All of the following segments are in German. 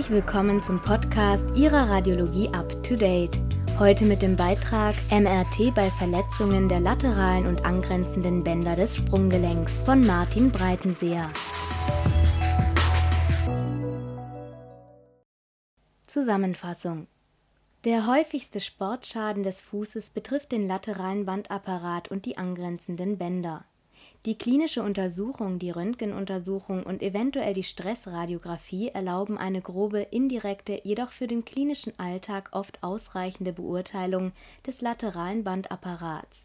Herzlich willkommen zum Podcast Ihrer Radiologie Up to Date. Heute mit dem Beitrag MRT bei Verletzungen der lateralen und angrenzenden Bänder des Sprunggelenks von Martin Breitenseer. Zusammenfassung der häufigste Sportschaden des Fußes betrifft den lateralen Bandapparat und die angrenzenden Bänder. Die klinische Untersuchung, die Röntgenuntersuchung und eventuell die Stressradiographie erlauben eine grobe, indirekte, jedoch für den klinischen Alltag oft ausreichende Beurteilung des lateralen Bandapparats.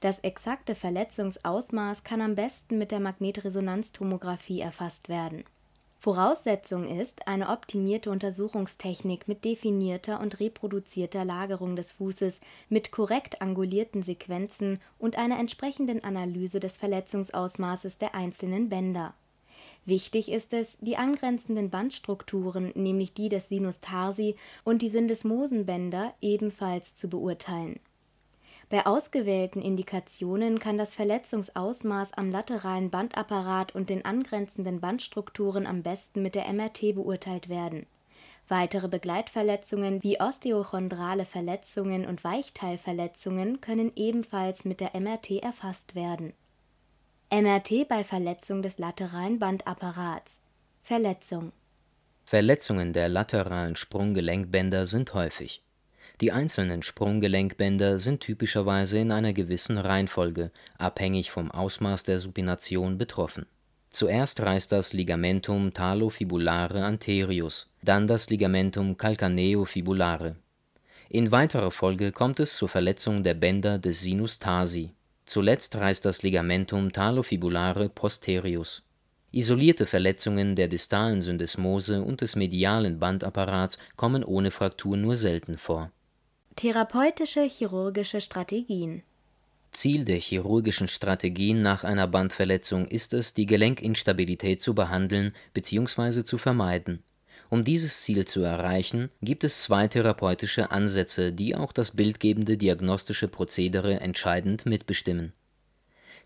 Das exakte Verletzungsausmaß kann am besten mit der Magnetresonanztomographie erfasst werden Voraussetzung ist eine optimierte Untersuchungstechnik mit definierter und reproduzierter Lagerung des Fußes, mit korrekt angulierten Sequenzen und einer entsprechenden Analyse des Verletzungsausmaßes der einzelnen Bänder. Wichtig ist es, die angrenzenden Bandstrukturen, nämlich die des Sinus tarsi und die Syndesmosenbänder, ebenfalls zu beurteilen bei ausgewählten Indikationen kann das Verletzungsausmaß am lateralen Bandapparat und den angrenzenden Bandstrukturen am besten mit der MRT beurteilt werden. Weitere Begleitverletzungen wie osteochondrale Verletzungen und Weichteilverletzungen können ebenfalls mit der MRT erfasst werden. MRT bei Verletzung des lateralen Bandapparats Verletzung Verletzungen der lateralen Sprunggelenkbänder sind häufig die einzelnen Sprunggelenkbänder sind typischerweise in einer gewissen Reihenfolge, abhängig vom Ausmaß der Supination, betroffen. Zuerst reißt das Ligamentum talofibulare anterius, dann das Ligamentum calcaneofibulare. In weiterer Folge kommt es zur Verletzung der Bänder des Sinus tarsi. Zuletzt reißt das Ligamentum talofibulare posterius. Isolierte Verletzungen der distalen Syndesmose und des medialen Bandapparats kommen ohne Fraktur nur selten vor Therapeutische chirurgische Strategien Ziel der chirurgischen Strategien nach einer Bandverletzung ist es, die Gelenkinstabilität zu behandeln bzw. zu vermeiden. Um dieses Ziel zu erreichen, gibt es zwei therapeutische Ansätze, die auch das bildgebende diagnostische Prozedere entscheidend mitbestimmen.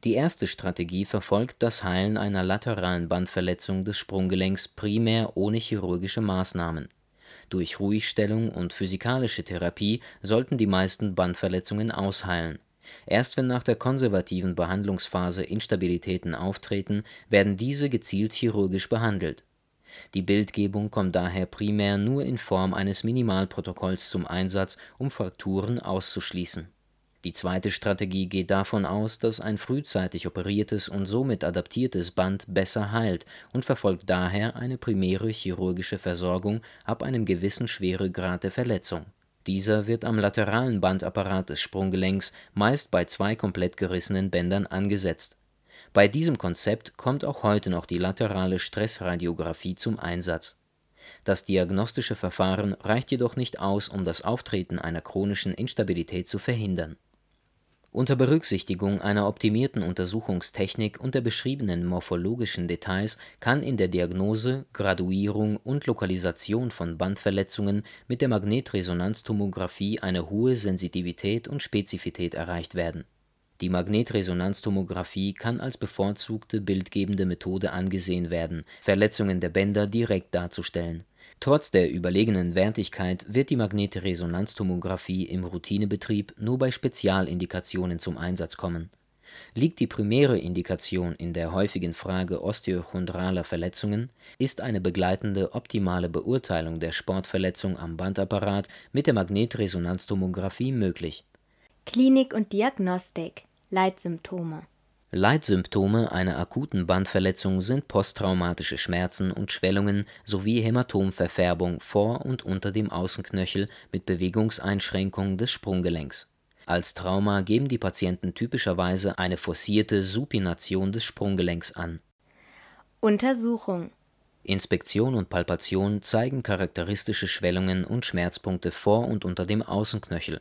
Die erste Strategie verfolgt das Heilen einer lateralen Bandverletzung des Sprunggelenks primär ohne chirurgische Maßnahmen durch Ruhigstellung und physikalische Therapie sollten die meisten Bandverletzungen ausheilen. Erst wenn nach der konservativen Behandlungsphase Instabilitäten auftreten, werden diese gezielt chirurgisch behandelt. Die Bildgebung kommt daher primär nur in Form eines Minimalprotokolls zum Einsatz, um Frakturen auszuschließen die zweite Strategie geht davon aus, dass ein frühzeitig operiertes und somit adaptiertes Band besser heilt und verfolgt daher eine primäre chirurgische Versorgung ab einem gewissen Schweregrad der Verletzung. Dieser wird am lateralen Bandapparat des Sprunggelenks meist bei zwei komplett gerissenen Bändern angesetzt. Bei diesem Konzept kommt auch heute noch die laterale Stressradiographie zum Einsatz. Das diagnostische Verfahren reicht jedoch nicht aus, um das Auftreten einer chronischen Instabilität zu verhindern unter Berücksichtigung einer optimierten Untersuchungstechnik und der beschriebenen morphologischen Details kann in der Diagnose, Graduierung und Lokalisation von Bandverletzungen mit der Magnetresonanztomographie eine hohe Sensitivität und Spezifität erreicht werden. Die Magnetresonanztomographie kann als bevorzugte bildgebende Methode angesehen werden, Verletzungen der Bänder direkt darzustellen Trotz der überlegenen Wertigkeit wird die Magnetresonanztomographie im Routinebetrieb nur bei Spezialindikationen zum Einsatz kommen. Liegt die primäre Indikation in der häufigen Frage osteochondraler Verletzungen, ist eine begleitende optimale Beurteilung der Sportverletzung am Bandapparat mit der Magnetresonanztomographie möglich. Klinik und Diagnostik Leitsymptome Leitsymptome einer akuten Bandverletzung sind posttraumatische Schmerzen und Schwellungen sowie Hämatomverfärbung vor und unter dem Außenknöchel mit Bewegungseinschränkung des Sprunggelenks. Als Trauma geben die Patienten typischerweise eine forcierte Supination des Sprunggelenks an. Untersuchung Inspektion und Palpation zeigen charakteristische Schwellungen und Schmerzpunkte vor und unter dem Außenknöchel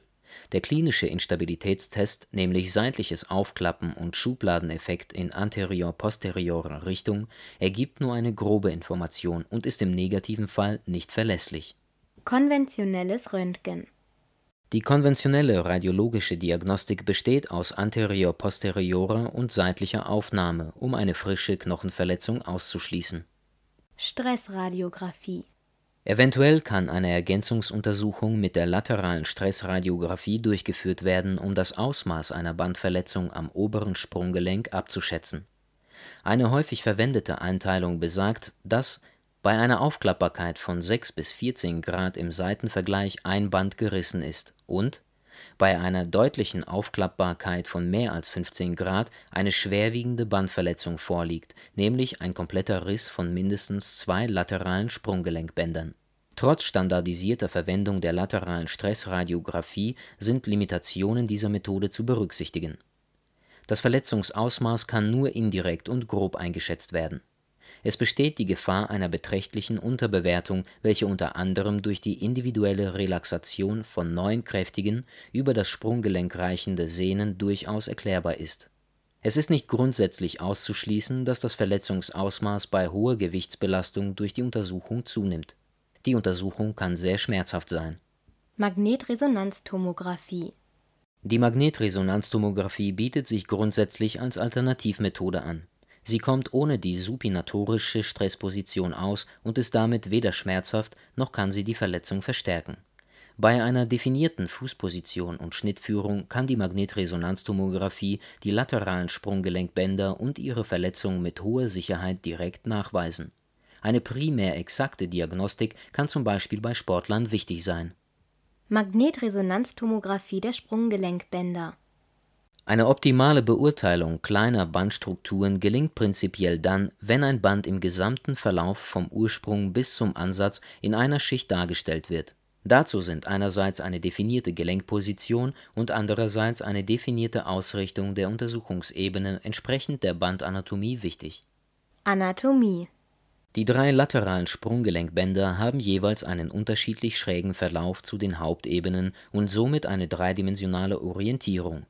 der klinische Instabilitätstest, nämlich seitliches Aufklappen und Schubladeneffekt in anterior-posteriorer Richtung, ergibt nur eine grobe Information und ist im negativen Fall nicht verlässlich. Konventionelles Röntgen Die konventionelle radiologische Diagnostik besteht aus anterior-posteriorer und seitlicher Aufnahme, um eine frische Knochenverletzung auszuschließen. Stressradiographie Eventuell kann eine Ergänzungsuntersuchung mit der lateralen Stressradiographie durchgeführt werden, um das Ausmaß einer Bandverletzung am oberen Sprunggelenk abzuschätzen. Eine häufig verwendete Einteilung besagt, dass bei einer Aufklappbarkeit von 6 bis 14 Grad im Seitenvergleich ein Band gerissen ist und bei einer deutlichen Aufklappbarkeit von mehr als 15 Grad eine schwerwiegende Bandverletzung vorliegt, nämlich ein kompletter Riss von mindestens zwei lateralen Sprunggelenkbändern. Trotz standardisierter Verwendung der lateralen Stressradiographie sind Limitationen dieser Methode zu berücksichtigen. Das Verletzungsausmaß kann nur indirekt und grob eingeschätzt werden es besteht die Gefahr einer beträchtlichen Unterbewertung, welche unter anderem durch die individuelle Relaxation von neun kräftigen, über das Sprunggelenk reichende Sehnen durchaus erklärbar ist. Es ist nicht grundsätzlich auszuschließen, dass das Verletzungsausmaß bei hoher Gewichtsbelastung durch die Untersuchung zunimmt. Die Untersuchung kann sehr schmerzhaft sein. Magnetresonanztomographie Die Magnetresonanztomographie bietet sich grundsätzlich als Alternativmethode an Sie kommt ohne die supinatorische Stressposition aus und ist damit weder schmerzhaft, noch kann sie die Verletzung verstärken. Bei einer definierten Fußposition und Schnittführung kann die Magnetresonanztomographie die lateralen Sprunggelenkbänder und ihre Verletzung mit hoher Sicherheit direkt nachweisen. Eine primär exakte Diagnostik kann zum Beispiel bei Sportlern wichtig sein. Magnetresonanztomographie der Sprunggelenkbänder eine optimale Beurteilung kleiner Bandstrukturen gelingt prinzipiell dann, wenn ein Band im gesamten Verlauf vom Ursprung bis zum Ansatz in einer Schicht dargestellt wird. Dazu sind einerseits eine definierte Gelenkposition und andererseits eine definierte Ausrichtung der Untersuchungsebene entsprechend der Bandanatomie wichtig. Anatomie Die drei lateralen Sprunggelenkbänder haben jeweils einen unterschiedlich schrägen Verlauf zu den Hauptebenen und somit eine dreidimensionale Orientierung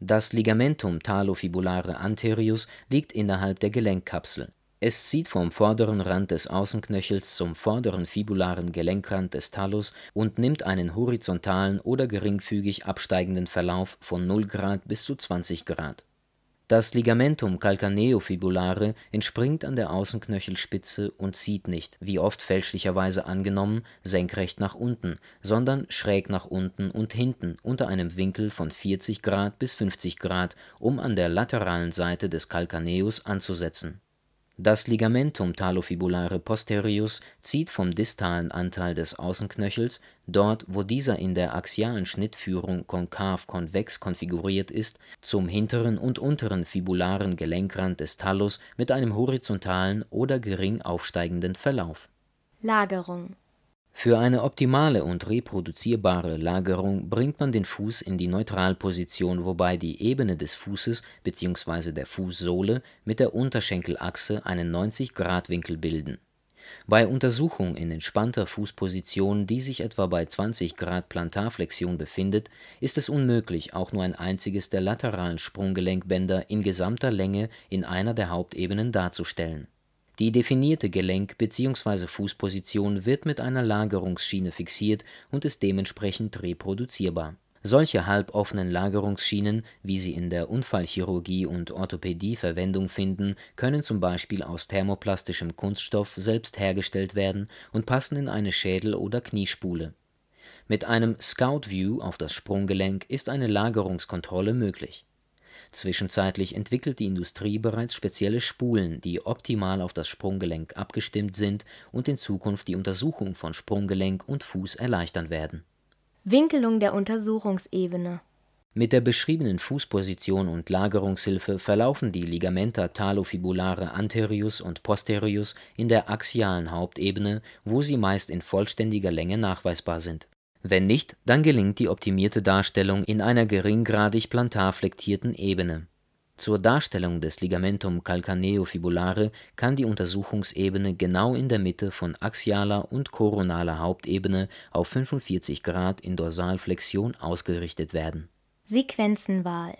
das Ligamentum talofibulare anterius liegt innerhalb der Gelenkkapsel. Es zieht vom vorderen Rand des Außenknöchels zum vorderen fibularen Gelenkrand des Talus und nimmt einen horizontalen oder geringfügig absteigenden Verlauf von 0 Grad bis zu 20 Grad das Ligamentum calcaneofibulare entspringt an der Außenknöchelspitze und zieht nicht, wie oft fälschlicherweise angenommen, senkrecht nach unten, sondern schräg nach unten und hinten unter einem Winkel von 40 Grad bis 50 Grad, um an der lateralen Seite des Calcaneus anzusetzen das Ligamentum talofibulare posterius zieht vom distalen Anteil des Außenknöchels, dort wo dieser in der axialen Schnittführung konkav-konvex konfiguriert ist, zum hinteren und unteren fibularen Gelenkrand des Talus mit einem horizontalen oder gering aufsteigenden Verlauf. Lagerung für eine optimale und reproduzierbare Lagerung bringt man den Fuß in die Neutralposition, wobei die Ebene des Fußes bzw. der Fußsohle mit der Unterschenkelachse einen 90-Grad-Winkel bilden. Bei Untersuchung in entspannter Fußposition, die sich etwa bei 20 Grad Plantarflexion befindet, ist es unmöglich, auch nur ein einziges der lateralen Sprunggelenkbänder in gesamter Länge in einer der Hauptebenen darzustellen die definierte Gelenk bzw. Fußposition wird mit einer Lagerungsschiene fixiert und ist dementsprechend reproduzierbar. Solche halboffenen Lagerungsschienen, wie sie in der Unfallchirurgie und Orthopädie Verwendung finden, können zum Beispiel aus thermoplastischem Kunststoff selbst hergestellt werden und passen in eine Schädel oder Kniespule. Mit einem Scout View auf das Sprunggelenk ist eine Lagerungskontrolle möglich Zwischenzeitlich entwickelt die Industrie bereits spezielle Spulen, die optimal auf das Sprunggelenk abgestimmt sind und in Zukunft die Untersuchung von Sprunggelenk und Fuß erleichtern werden. Winkelung der Untersuchungsebene Mit der beschriebenen Fußposition und Lagerungshilfe verlaufen die Ligamenta talofibulare anterius und posterius in der axialen Hauptebene, wo sie meist in vollständiger Länge nachweisbar sind wenn nicht, dann gelingt die optimierte Darstellung in einer geringgradig plantar flektierten Ebene. Zur Darstellung des Ligamentum calcaneofibulare kann die Untersuchungsebene genau in der Mitte von axialer und koronaler Hauptebene auf 45 Grad in Dorsalflexion ausgerichtet werden. Sequenzenwahl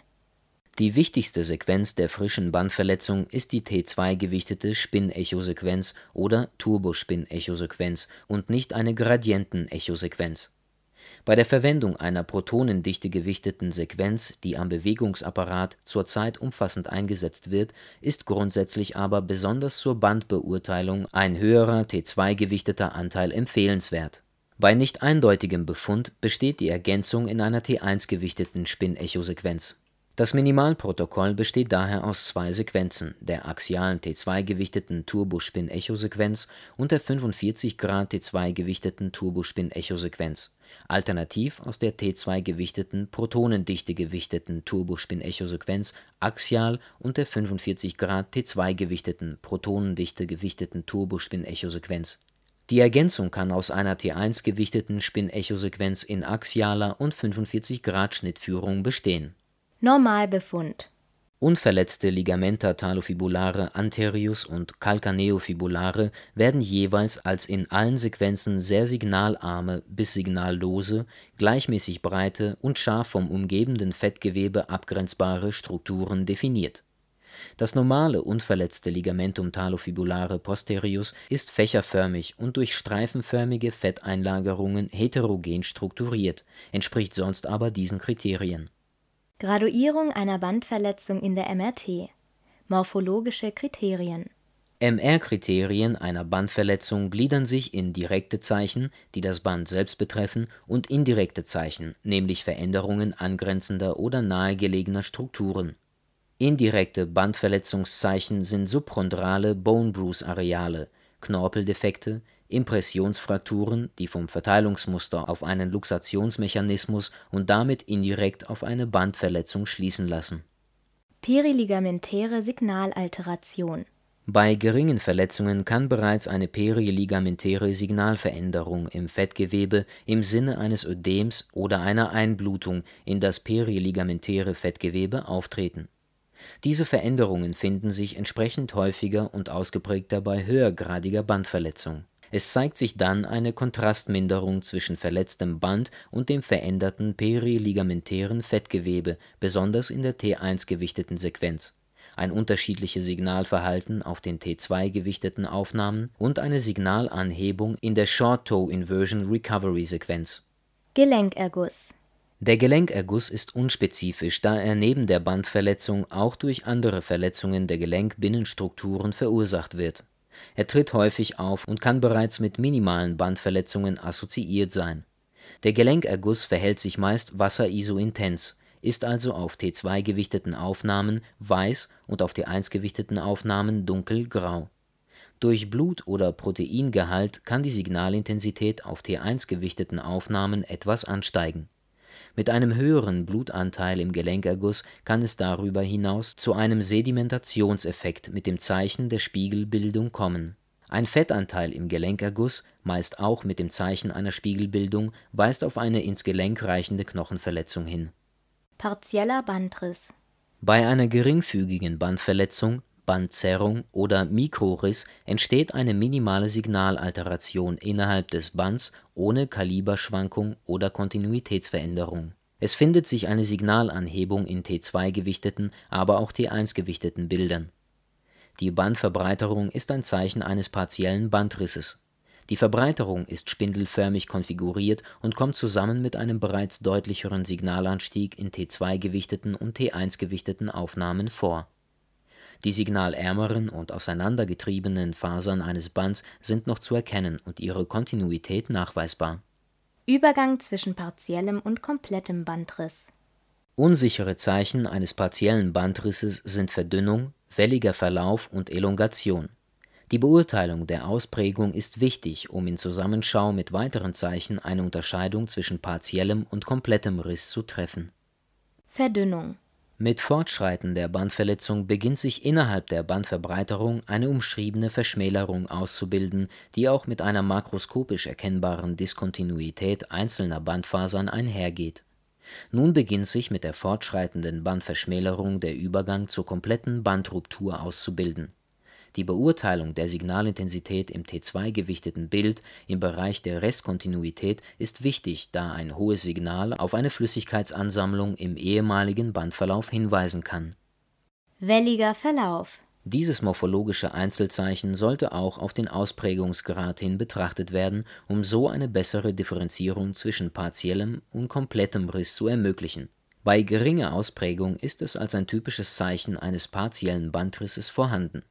Die wichtigste Sequenz der frischen Bandverletzung ist die T2-gewichtete Spin-Echosequenz oder Turbospin-Echosequenz und nicht eine Gradienten-Echosequenz Bei der Verwendung einer protonendichtegewichteten Sequenz, die am Bewegungsapparat zurzeit umfassend eingesetzt wird, ist grundsätzlich aber besonders zur Bandbeurteilung ein höherer T2-gewichteter Anteil empfehlenswert. Bei nicht eindeutigem Befund besteht die Ergänzung in einer T1-gewichteten Spin-Echo-Sequenz. Das Minimalprotokoll besteht daher aus zwei Sequenzen, der axialen T2-gewichteten Turbospin-Echo-Sequenz und der 45°-T2-gewichteten Turbospin-Echo-Sequenz, alternativ aus der T2-gewichteten Protonendichtegewichteten Turbospin-Echo-Sequenz axial und der 45°-T2-gewichteten Protonendichtegewichteten Turbospin-Echo-Sequenz. Die Ergänzung kann aus einer T1-gewichteten Spin-Echo-Sequenz in axialer und 45°-Schnittführung bestehen Normalbefund Unverletzte Ligamenta talofibulare anterius und calcaneofibulare werden jeweils als in allen Sequenzen sehr signalarme bis signallose, gleichmäßig breite und scharf vom umgebenden Fettgewebe abgrenzbare Strukturen definiert. Das normale unverletzte Ligamentum talofibulare posterius ist fächerförmig und durch streifenförmige Fetteinlagerungen heterogen strukturiert, entspricht sonst aber diesen Kriterien Graduierung einer Bandverletzung in der MRT Morphologische Kriterien MR-Kriterien einer Bandverletzung gliedern sich in direkte Zeichen, die das Band selbst betreffen, und indirekte Zeichen, nämlich Veränderungen angrenzender oder nahegelegener Strukturen. Indirekte Bandverletzungszeichen sind subchondrale Bone-Bruise-Areale, Knorpeldefekte Impressionsfrakturen, die vom Verteilungsmuster auf einen Luxationsmechanismus und damit indirekt auf eine Bandverletzung schließen lassen. Periligamentäre Signalalteration Bei geringen Verletzungen kann bereits eine periligamentäre Signalveränderung im Fettgewebe im Sinne eines Ödems oder einer Einblutung in das periligamentäre Fettgewebe auftreten. Diese Veränderungen finden sich entsprechend häufiger und ausgeprägter bei höhergradiger Bandverletzung es zeigt sich dann eine Kontrastminderung zwischen verletztem Band und dem veränderten periligamentären Fettgewebe, besonders in der T1-gewichteten Sequenz, ein unterschiedliches Signalverhalten auf den T2-gewichteten Aufnahmen und eine Signalanhebung in der Short-Toe-Inversion-Recovery-Sequenz. Gelenkerguss. Der Gelenkerguss ist unspezifisch, da er neben der Bandverletzung auch durch andere Verletzungen der Gelenkbinnenstrukturen verursacht wird er tritt häufig auf und kann bereits mit minimalen Bandverletzungen assoziiert sein. Der Gelenkerguss verhält sich meist wasserisointens, ist also auf T2-gewichteten Aufnahmen weiß und auf T1-gewichteten Aufnahmen dunkelgrau. Durch Blut oder Proteingehalt kann die Signalintensität auf T1-gewichteten Aufnahmen etwas ansteigen mit einem höheren Blutanteil im Gelenkerguss kann es darüber hinaus zu einem Sedimentationseffekt mit dem Zeichen der Spiegelbildung kommen. Ein Fettanteil im Gelenkerguss, meist auch mit dem Zeichen einer Spiegelbildung, weist auf eine ins Gelenk reichende Knochenverletzung hin. Partieller Bandriss Bei einer geringfügigen Bandverletzung Bandzerrung oder Mikroriss entsteht eine minimale Signalalteration innerhalb des Bands ohne Kaliberschwankung oder Kontinuitätsveränderung. Es findet sich eine Signalanhebung in T2-gewichteten, aber auch T1-gewichteten Bildern. Die Bandverbreiterung ist ein Zeichen eines partiellen Bandrisses. Die Verbreiterung ist spindelförmig konfiguriert und kommt zusammen mit einem bereits deutlicheren Signalanstieg in T2-gewichteten und T1-gewichteten Aufnahmen vor die signalärmeren und auseinandergetriebenen Fasern eines Bands sind noch zu erkennen und ihre Kontinuität nachweisbar. Übergang zwischen partiellem und komplettem Bandriss Unsichere Zeichen eines partiellen Bandrisses sind Verdünnung, welliger Verlauf und Elongation. Die Beurteilung der Ausprägung ist wichtig, um in Zusammenschau mit weiteren Zeichen eine Unterscheidung zwischen partiellem und komplettem Riss zu treffen. Verdünnung mit Fortschreiten der Bandverletzung beginnt sich innerhalb der Bandverbreiterung eine umschriebene Verschmälerung auszubilden, die auch mit einer makroskopisch erkennbaren Diskontinuität einzelner Bandfasern einhergeht. Nun beginnt sich mit der fortschreitenden Bandverschmälerung der Übergang zur kompletten Bandruptur auszubilden die Beurteilung der Signalintensität im T2-gewichteten Bild im Bereich der Restkontinuität ist wichtig, da ein hohes Signal auf eine Flüssigkeitsansammlung im ehemaligen Bandverlauf hinweisen kann. Welliger Verlauf Dieses morphologische Einzelzeichen sollte auch auf den Ausprägungsgrad hin betrachtet werden, um so eine bessere Differenzierung zwischen partiellem und komplettem Riss zu ermöglichen. Bei geringer Ausprägung ist es als ein typisches Zeichen eines partiellen Bandrisses vorhanden.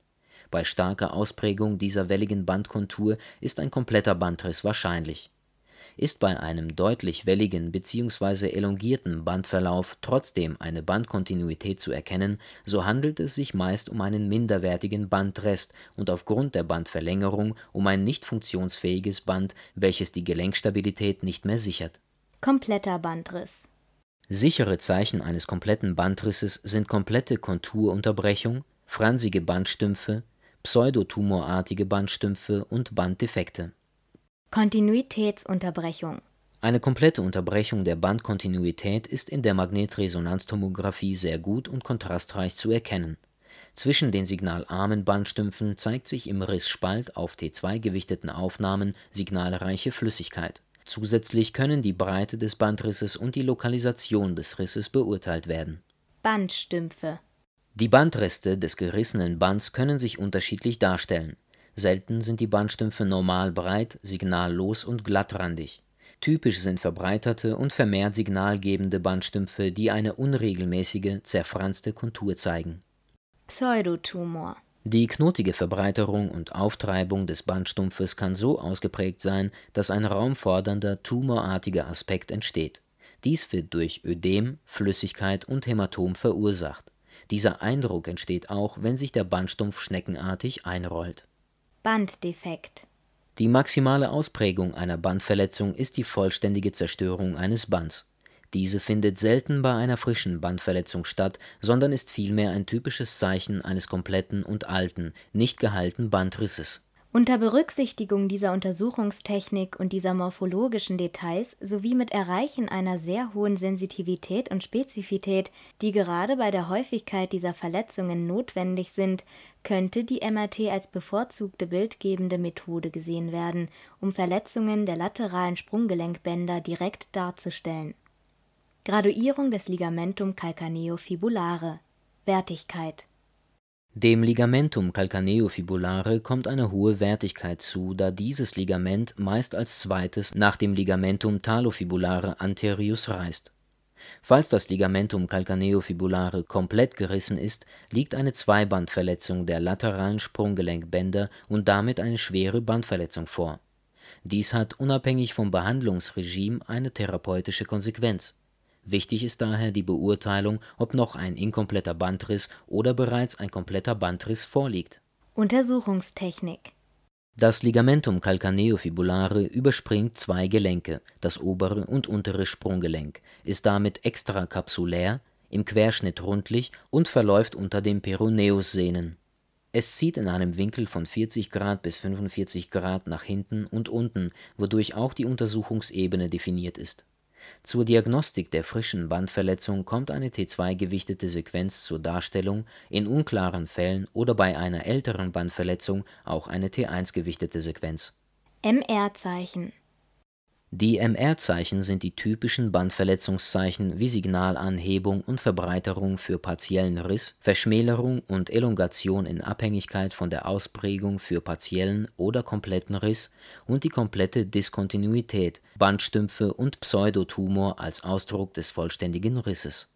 Bei starker Ausprägung dieser welligen Bandkontur ist ein kompletter Bandriss wahrscheinlich ist bei einem deutlich welligen bzw. elongierten Bandverlauf trotzdem eine Bandkontinuität zu erkennen, so handelt es sich meist um einen minderwertigen Bandrest und aufgrund der Bandverlängerung um ein nicht funktionsfähiges Band, welches die Gelenkstabilität nicht mehr sichert. Kompletter Bandriss Sichere Zeichen eines kompletten Bandrisses sind komplette Konturunterbrechung, fransige Bandstümpfe, pseudotumorartige Bandstümpfe und Banddefekte Kontinuitätsunterbrechung Eine komplette Unterbrechung der Bandkontinuität ist in der Magnetresonanztomographie sehr gut und kontrastreich zu erkennen. Zwischen den signalarmen Bandstümpfen zeigt sich im Rissspalt auf T2 gewichteten Aufnahmen signalreiche Flüssigkeit. Zusätzlich können die Breite des Bandrisses und die Lokalisation des Risses beurteilt werden. Bandstümpfe Die Bandreste des gerissenen Bands können sich unterschiedlich darstellen Selten sind die Bandstümpfe normal breit, signallos und glattrandig. Typisch sind verbreiterte und vermehrt signalgebende Bandstümpfe, die eine unregelmäßige, zerfranste Kontur zeigen. Pseudotumor Die knotige Verbreiterung und Auftreibung des Bandstumpfes kann so ausgeprägt sein, dass ein raumfordernder, tumorartiger Aspekt entsteht. Dies wird durch Ödem, Flüssigkeit und Hämatom verursacht. Dieser Eindruck entsteht auch, wenn sich der Bandstumpf schneckenartig einrollt. Banddefekt. Die maximale Ausprägung einer Bandverletzung ist die vollständige Zerstörung eines Bands. Diese findet selten bei einer frischen Bandverletzung statt, sondern ist vielmehr ein typisches Zeichen eines kompletten und alten, nicht geheilten Bandrisses unter Berücksichtigung dieser Untersuchungstechnik und dieser morphologischen Details sowie mit Erreichen einer sehr hohen Sensitivität und Spezifität, die gerade bei der Häufigkeit dieser Verletzungen notwendig sind, könnte die MRT als bevorzugte bildgebende Methode gesehen werden, um Verletzungen der lateralen Sprunggelenkbänder direkt darzustellen. Graduierung des Ligamentum calcaneofibulare Wertigkeit dem Ligamentum calcaneofibulare kommt eine hohe Wertigkeit zu, da dieses Ligament meist als zweites nach dem Ligamentum talofibulare anterius reißt. Falls das Ligamentum calcaneofibulare komplett gerissen ist, liegt eine Zweibandverletzung der lateralen Sprunggelenkbänder und damit eine schwere Bandverletzung vor. Dies hat unabhängig vom Behandlungsregime eine therapeutische Konsequenz Wichtig ist daher die Beurteilung, ob noch ein inkompletter Bandriss oder bereits ein kompletter Bandriss vorliegt. Untersuchungstechnik Das Ligamentum calcaneofibulare überspringt zwei Gelenke, das obere und untere Sprunggelenk, ist damit extrakapsulär, im Querschnitt rundlich und verläuft unter den Peroneus-Sehnen. Es zieht in einem Winkel von 40 Grad bis 45 Grad nach hinten und unten, wodurch auch die Untersuchungsebene definiert ist zur Diagnostik der frischen Bandverletzung kommt eine T2-gewichtete Sequenz zur Darstellung, in unklaren Fällen oder bei einer älteren Bandverletzung auch eine T1-gewichtete Sequenz. MR-Zeichen die MR-Zeichen sind die typischen Bandverletzungszeichen wie Signalanhebung und Verbreiterung für partiellen Riss, Verschmälerung und Elongation in Abhängigkeit von der Ausprägung für partiellen oder kompletten Riss und die komplette Diskontinuität, Bandstümpfe und Pseudotumor als Ausdruck des vollständigen Risses.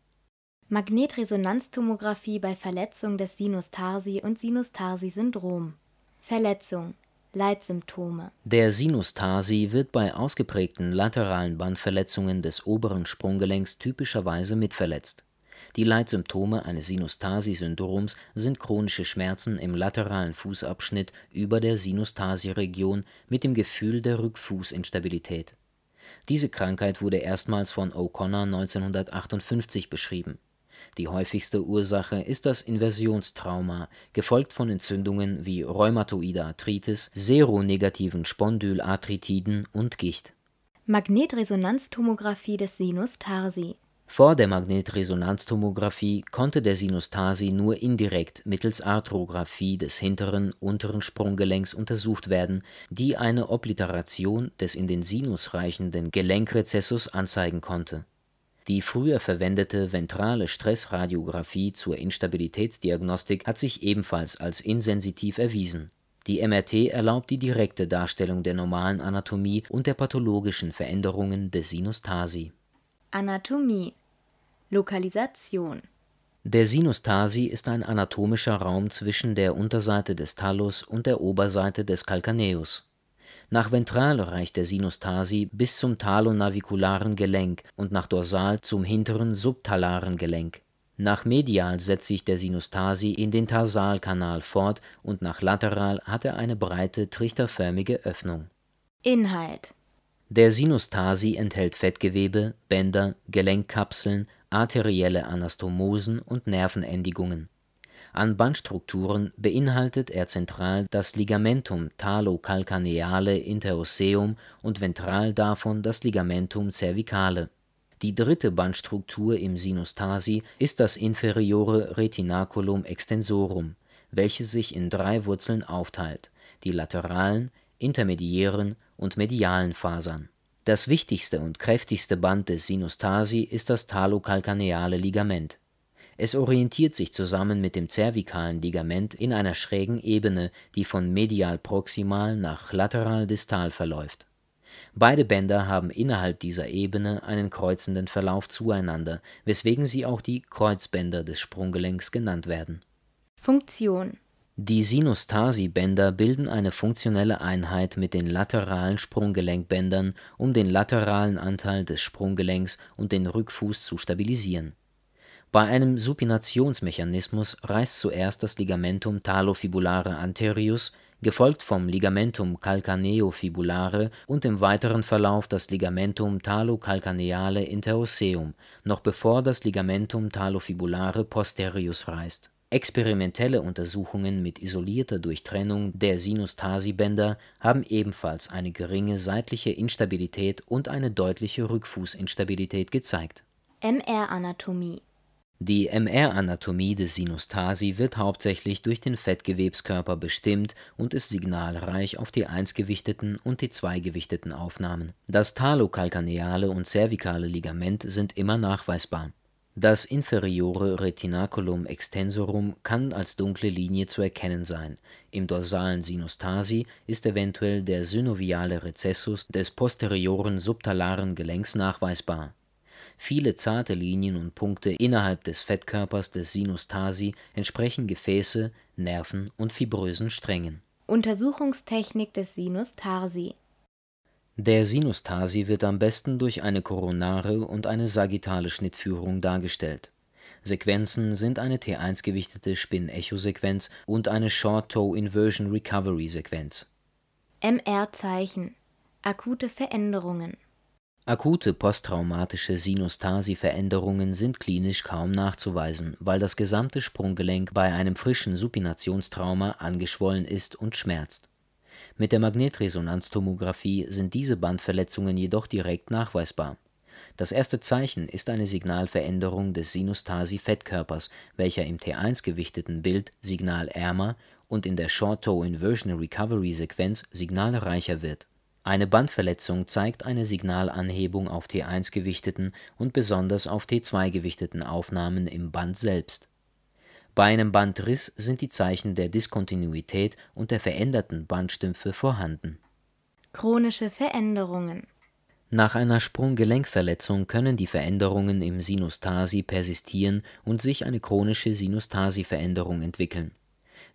Magnetresonanztomographie bei Verletzung des Sinus tarsi und Sinus tarsi Syndrom Verletzung Leitsymptome. Der Sinus tarsi wird bei ausgeprägten lateralen Bandverletzungen des oberen Sprunggelenks typischerweise mitverletzt. Die Leitsymptome eines Sinus tarsi-Syndroms sind chronische Schmerzen im lateralen Fußabschnitt über der Sinus tarsi-Region mit dem Gefühl der Rückfußinstabilität. Diese Krankheit wurde erstmals von O'Connor 1958 beschrieben die häufigste Ursache ist das Inversionstrauma, gefolgt von Entzündungen wie rheumatoide Arthritis, seronegativen Spondylarthritiden und Gicht. Magnetresonanztomographie des Sinus tarsi Vor der Magnetresonanztomographie konnte der Sinus tarsi nur indirekt mittels Arthrographie des hinteren, unteren Sprunggelenks untersucht werden, die eine Obliteration des in den Sinus reichenden Gelenkrezessus anzeigen konnte Die früher verwendete ventrale Stressradiographie zur Instabilitätsdiagnostik hat sich ebenfalls als insensitiv erwiesen. Die MRT erlaubt die direkte Darstellung der normalen Anatomie und der pathologischen Veränderungen des Sinus tarsi. Anatomie Lokalisation Der Sinus tarsi ist ein anatomischer Raum zwischen der Unterseite des Thallus und der Oberseite des Calcaneus nach ventral reicht der Sinus tarsi bis zum talonavikularen Gelenk und nach dorsal zum hinteren subtalaren Gelenk. Nach medial setzt sich der Sinus tarsi in den Tarsalkanal fort und nach lateral hat er eine breite trichterförmige Öffnung. Inhalt Der Sinus tarsi enthält Fettgewebe, Bänder, Gelenkkapseln, arterielle Anastomosen und Nervenendigungen an Bandstrukturen beinhaltet er zentral das Ligamentum talo-calcaneale interosseum und ventral davon das Ligamentum cervicale. Die dritte Bandstruktur im Sinus tarsi ist das inferiore Retinaculum extensorum, welches sich in drei Wurzeln aufteilt, die lateralen, intermediären und medialen Fasern. Das wichtigste und kräftigste Band des Sinus tarsi ist das talo-calcaneale Ligament es orientiert sich zusammen mit dem zervikalen Ligament in einer schrägen Ebene, die von medial proximal nach lateral distal verläuft. Beide Bänder haben innerhalb dieser Ebene einen kreuzenden Verlauf zueinander, weswegen sie auch die Kreuzbänder des Sprunggelenks genannt werden. Funktion Die Sinus-Tarsi-Bänder bilden eine funktionelle Einheit mit den lateralen Sprunggelenkbändern, um den lateralen Anteil des Sprunggelenks und den Rückfuß zu stabilisieren bei einem Supinationsmechanismus reißt zuerst das Ligamentum talofibulare anterius, gefolgt vom Ligamentum calcaneofibulare und im weiteren Verlauf das Ligamentum talocalcaneale interosseum, noch bevor das Ligamentum talofibulare posterius reißt. Experimentelle Untersuchungen mit isolierter Durchtrennung der Sinus-Tarsi-Bänder haben ebenfalls eine geringe seitliche Instabilität und eine deutliche Rückfußinstabilität gezeigt. MR-Anatomie die MR-Anatomie des Sinus tarsi wird hauptsächlich durch den Fettgewebskörper bestimmt und ist signalreich auf T1-gewichteten und T2-gewichteten Aufnahmen. Das talokalkaneale und zervikale Ligament sind immer nachweisbar. Das inferiore Retinaculum extensorum kann als dunkle Linie zu erkennen sein. Im dorsalen Sinus tarsi ist eventuell der synoviale Rezessus des posterioren subtalaren Gelenks nachweisbar Viele zarte Linien und Punkte innerhalb des Fettkörpers des Sinus tarsi entsprechen Gefäße, Nerven und fibrösen Strängen. Untersuchungstechnik des Sinus tarsi Der Sinus tarsi wird am besten durch eine koronare und eine sagittale Schnittführung dargestellt. Sequenzen sind eine T1-gewichtete Spin-Echo-Sequenz und eine Short-Toe-Inversion-Recovery-Sequenz. MR-Zeichen Akute Veränderungen Akute posttraumatische Sinus-Tarsi-Veränderungen sind klinisch kaum nachzuweisen, weil das gesamte Sprunggelenk bei einem frischen Supinationstrauma angeschwollen ist und schmerzt. Mit der Magnetresonanztomographie sind diese Bandverletzungen jedoch direkt nachweisbar. Das erste Zeichen ist eine Signalveränderung des Sinus-Tarsi-Fettkörpers, welcher im T1-gewichteten Bild signalärmer und in der Short-Toe-Inversion-Recovery-Sequenz signalreicher wird eine Bandverletzung zeigt eine Signalanhebung auf T1-gewichteten und besonders auf T2-gewichteten Aufnahmen im Band selbst. Bei einem Bandriss sind die Zeichen der Diskontinuität und der veränderten Bandstümpfe vorhanden. Chronische Veränderungen Nach einer Sprunggelenkverletzung können die Veränderungen im Sinus tarsi persistieren und sich eine chronische Sinus tarsi Veränderung entwickeln.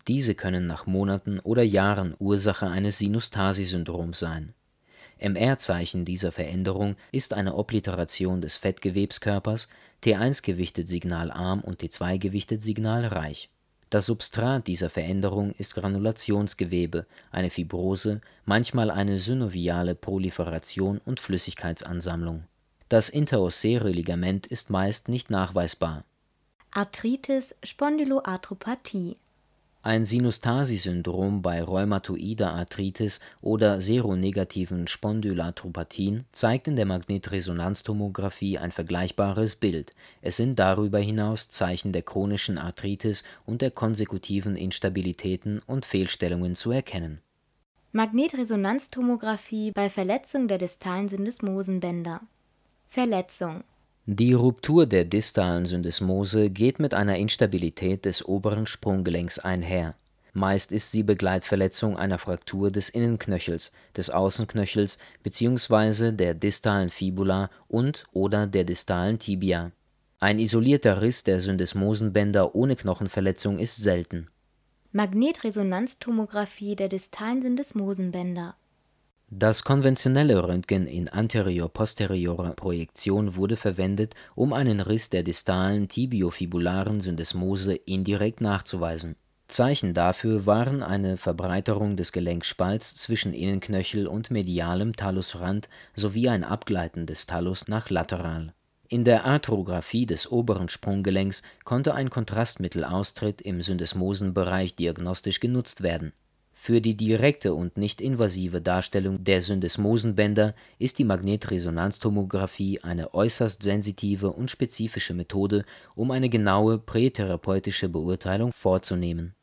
Diese können nach Monaten oder Jahren Ursache eines Sinus tarsi Syndroms sein MR-Zeichen dieser Veränderung ist eine Obliteration des Fettgewebskörpers, T1-gewichtet signalarm und T2-gewichtet signalreich. Das Substrat dieser Veränderung ist Granulationsgewebe, eine Fibrose, manchmal eine synoviale Proliferation und Flüssigkeitsansammlung. Das interossäre Ligament ist meist nicht nachweisbar. Arthritis, Spondyloarthropathie ein Sinus-Tarsi-Syndrom bei rheumatoider Arthritis oder seronegativen Spondylarthropathien zeigt in der Magnetresonanztomographie ein vergleichbares Bild, es sind darüber hinaus Zeichen der chronischen Arthritis und der konsekutiven Instabilitäten und Fehlstellungen zu erkennen. Magnetresonanztomographie bei Verletzung der distalen Syndesmosenbänder. Verletzung Die Ruptur der distalen Syndesmose geht mit einer Instabilität des oberen Sprunggelenks einher. Meist ist sie Begleitverletzung einer Fraktur des Innenknöchels, des Außenknöchels bzw. der distalen Fibula und/oder der distalen Tibia. Ein isolierter Riss der Syndesmosenbänder ohne Knochenverletzung ist selten. Magnetresonanztomographie der distalen Syndesmosenbänder Das konventionelle Röntgen in anterior-posteriorer Projektion wurde verwendet, um einen Riss der distalen tibiofibularen Syndesmose indirekt nachzuweisen Zeichen dafür waren eine Verbreiterung des Gelenkspalts zwischen Innenknöchel und medialem Talusrand sowie ein Abgleiten des Talus nach lateral. In der Arthrographie des oberen Sprunggelenks konnte ein Kontrastmittelaustritt im Syndesmosenbereich diagnostisch genutzt werden. Für die direkte und nicht-invasive Darstellung der Syndesmosenbänder ist die Magnetresonanztomographie eine äußerst sensitive und spezifische Methode, um eine genaue prätherapeutische Beurteilung vorzunehmen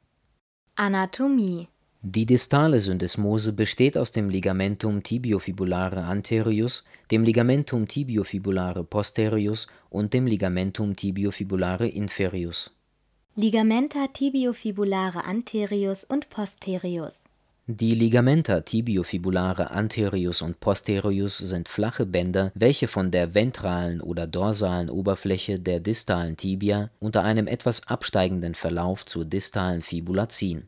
Anatomie Die distale Syndesmose besteht aus dem Ligamentum tibiofibulare anterius, dem Ligamentum tibiofibulare posterius und dem Ligamentum tibiofibulare inferius. Ligamenta tibiofibulare anterius und posterius Die Ligamenta tibiofibulare anterius und posterius sind flache Bänder, welche von der ventralen oder dorsalen Oberfläche der distalen Tibia unter einem etwas absteigenden Verlauf zur distalen Fibula ziehen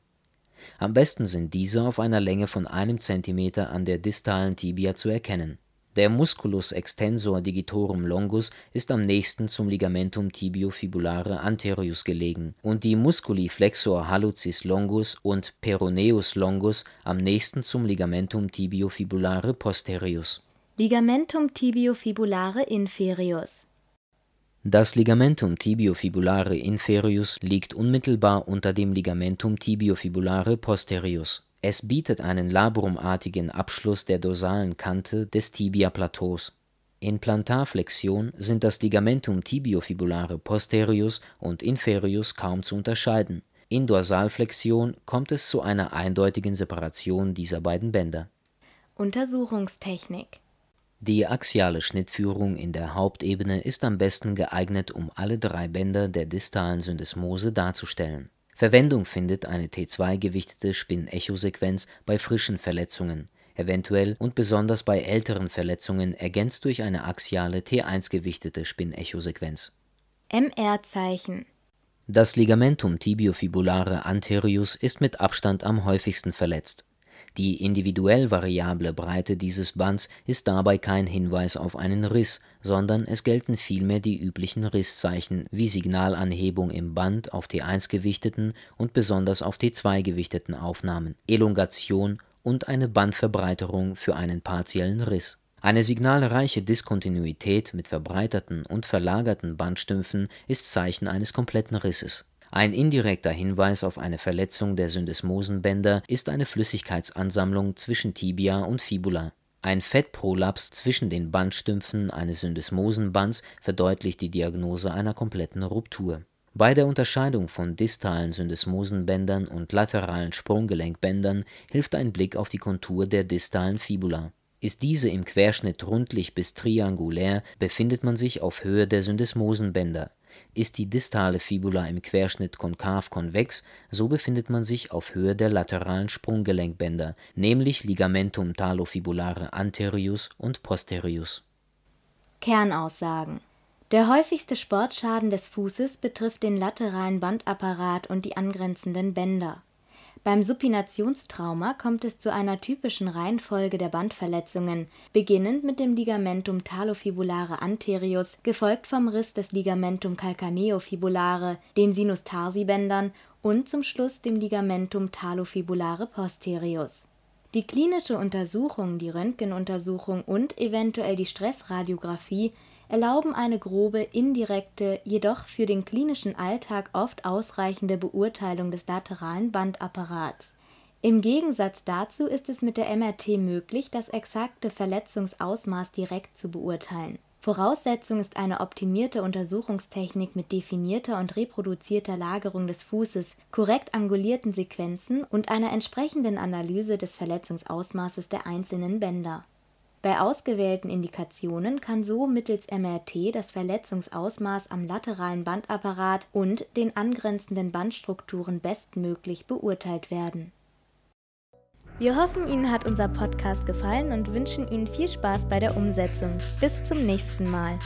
am besten sind diese auf einer Länge von einem Zentimeter an der distalen Tibia zu erkennen. Der Musculus extensor digitorum longus ist am nächsten zum Ligamentum tibiofibulare anterius gelegen und die Musculi flexor hallucis longus und peroneus longus am nächsten zum Ligamentum tibiofibulare posterius. Ligamentum tibiofibulare inferius das Ligamentum tibiofibulare inferius liegt unmittelbar unter dem Ligamentum tibiofibulare posterius. Es bietet einen labrumartigen Abschluss der dorsalen Kante des Tibiaplateaus. In Plantarflexion sind das Ligamentum tibiofibulare posterius und inferius kaum zu unterscheiden. In Dorsalflexion kommt es zu einer eindeutigen Separation dieser beiden Bänder. Untersuchungstechnik die axiale Schnittführung in der Hauptebene ist am besten geeignet, um alle drei Bänder der distalen Syndesmose darzustellen. Verwendung findet eine T2-gewichtete Spin-Echo-Sequenz bei frischen Verletzungen, eventuell und besonders bei älteren Verletzungen ergänzt durch eine axiale T1-gewichtete Spin-Echo-Sequenz. MR-Zeichen Das Ligamentum tibiofibulare anterius ist mit Abstand am häufigsten verletzt die individuell variable Breite dieses Bands ist dabei kein Hinweis auf einen Riss, sondern es gelten vielmehr die üblichen Risszeichen wie Signalanhebung im Band auf T1 gewichteten und besonders auf T2 gewichteten Aufnahmen, Elongation und eine Bandverbreiterung für einen partiellen Riss. Eine signalreiche Diskontinuität mit verbreiterten und verlagerten Bandstümpfen ist Zeichen eines kompletten Risses ein indirekter Hinweis auf eine Verletzung der Syndesmosenbänder ist eine Flüssigkeitsansammlung zwischen Tibia und Fibula. Ein Fettprolaps zwischen den Bandstümpfen eines Syndesmosenbands verdeutlicht die Diagnose einer kompletten Ruptur. Bei der Unterscheidung von distalen Syndesmosenbändern und lateralen Sprunggelenkbändern hilft ein Blick auf die Kontur der distalen Fibula. Ist diese im Querschnitt rundlich bis triangulär, befindet man sich auf Höhe der Syndesmosenbänder ist die distale Fibula im Querschnitt konkav-konvex, so befindet man sich auf Höhe der lateralen Sprunggelenkbänder, nämlich Ligamentum talofibulare anterius und posterius. Kernaussagen Der häufigste Sportschaden des Fußes betrifft den lateralen Bandapparat und die angrenzenden Bänder beim Supinationstrauma kommt es zu einer typischen Reihenfolge der Bandverletzungen, beginnend mit dem Ligamentum talofibulare anterius, gefolgt vom Riss des Ligamentum calcaneofibulare, den Sinus-Tarsi-Bändern und zum Schluss dem Ligamentum talofibulare posterius. Die klinische Untersuchung, die Röntgenuntersuchung und eventuell die Stressradiographie erlauben eine grobe, indirekte, jedoch für den klinischen Alltag oft ausreichende Beurteilung des lateralen Bandapparats. Im Gegensatz dazu ist es mit der MRT möglich, das exakte Verletzungsausmaß direkt zu beurteilen. Voraussetzung ist eine optimierte Untersuchungstechnik mit definierter und reproduzierter Lagerung des Fußes, korrekt angulierten Sequenzen und einer entsprechenden Analyse des Verletzungsausmaßes der einzelnen Bänder Bei ausgewählten Indikationen kann so mittels MRT das Verletzungsausmaß am lateralen Bandapparat und den angrenzenden Bandstrukturen bestmöglich beurteilt werden. Wir hoffen, Ihnen hat unser Podcast gefallen und wünschen Ihnen viel Spaß bei der Umsetzung. Bis zum nächsten Mal.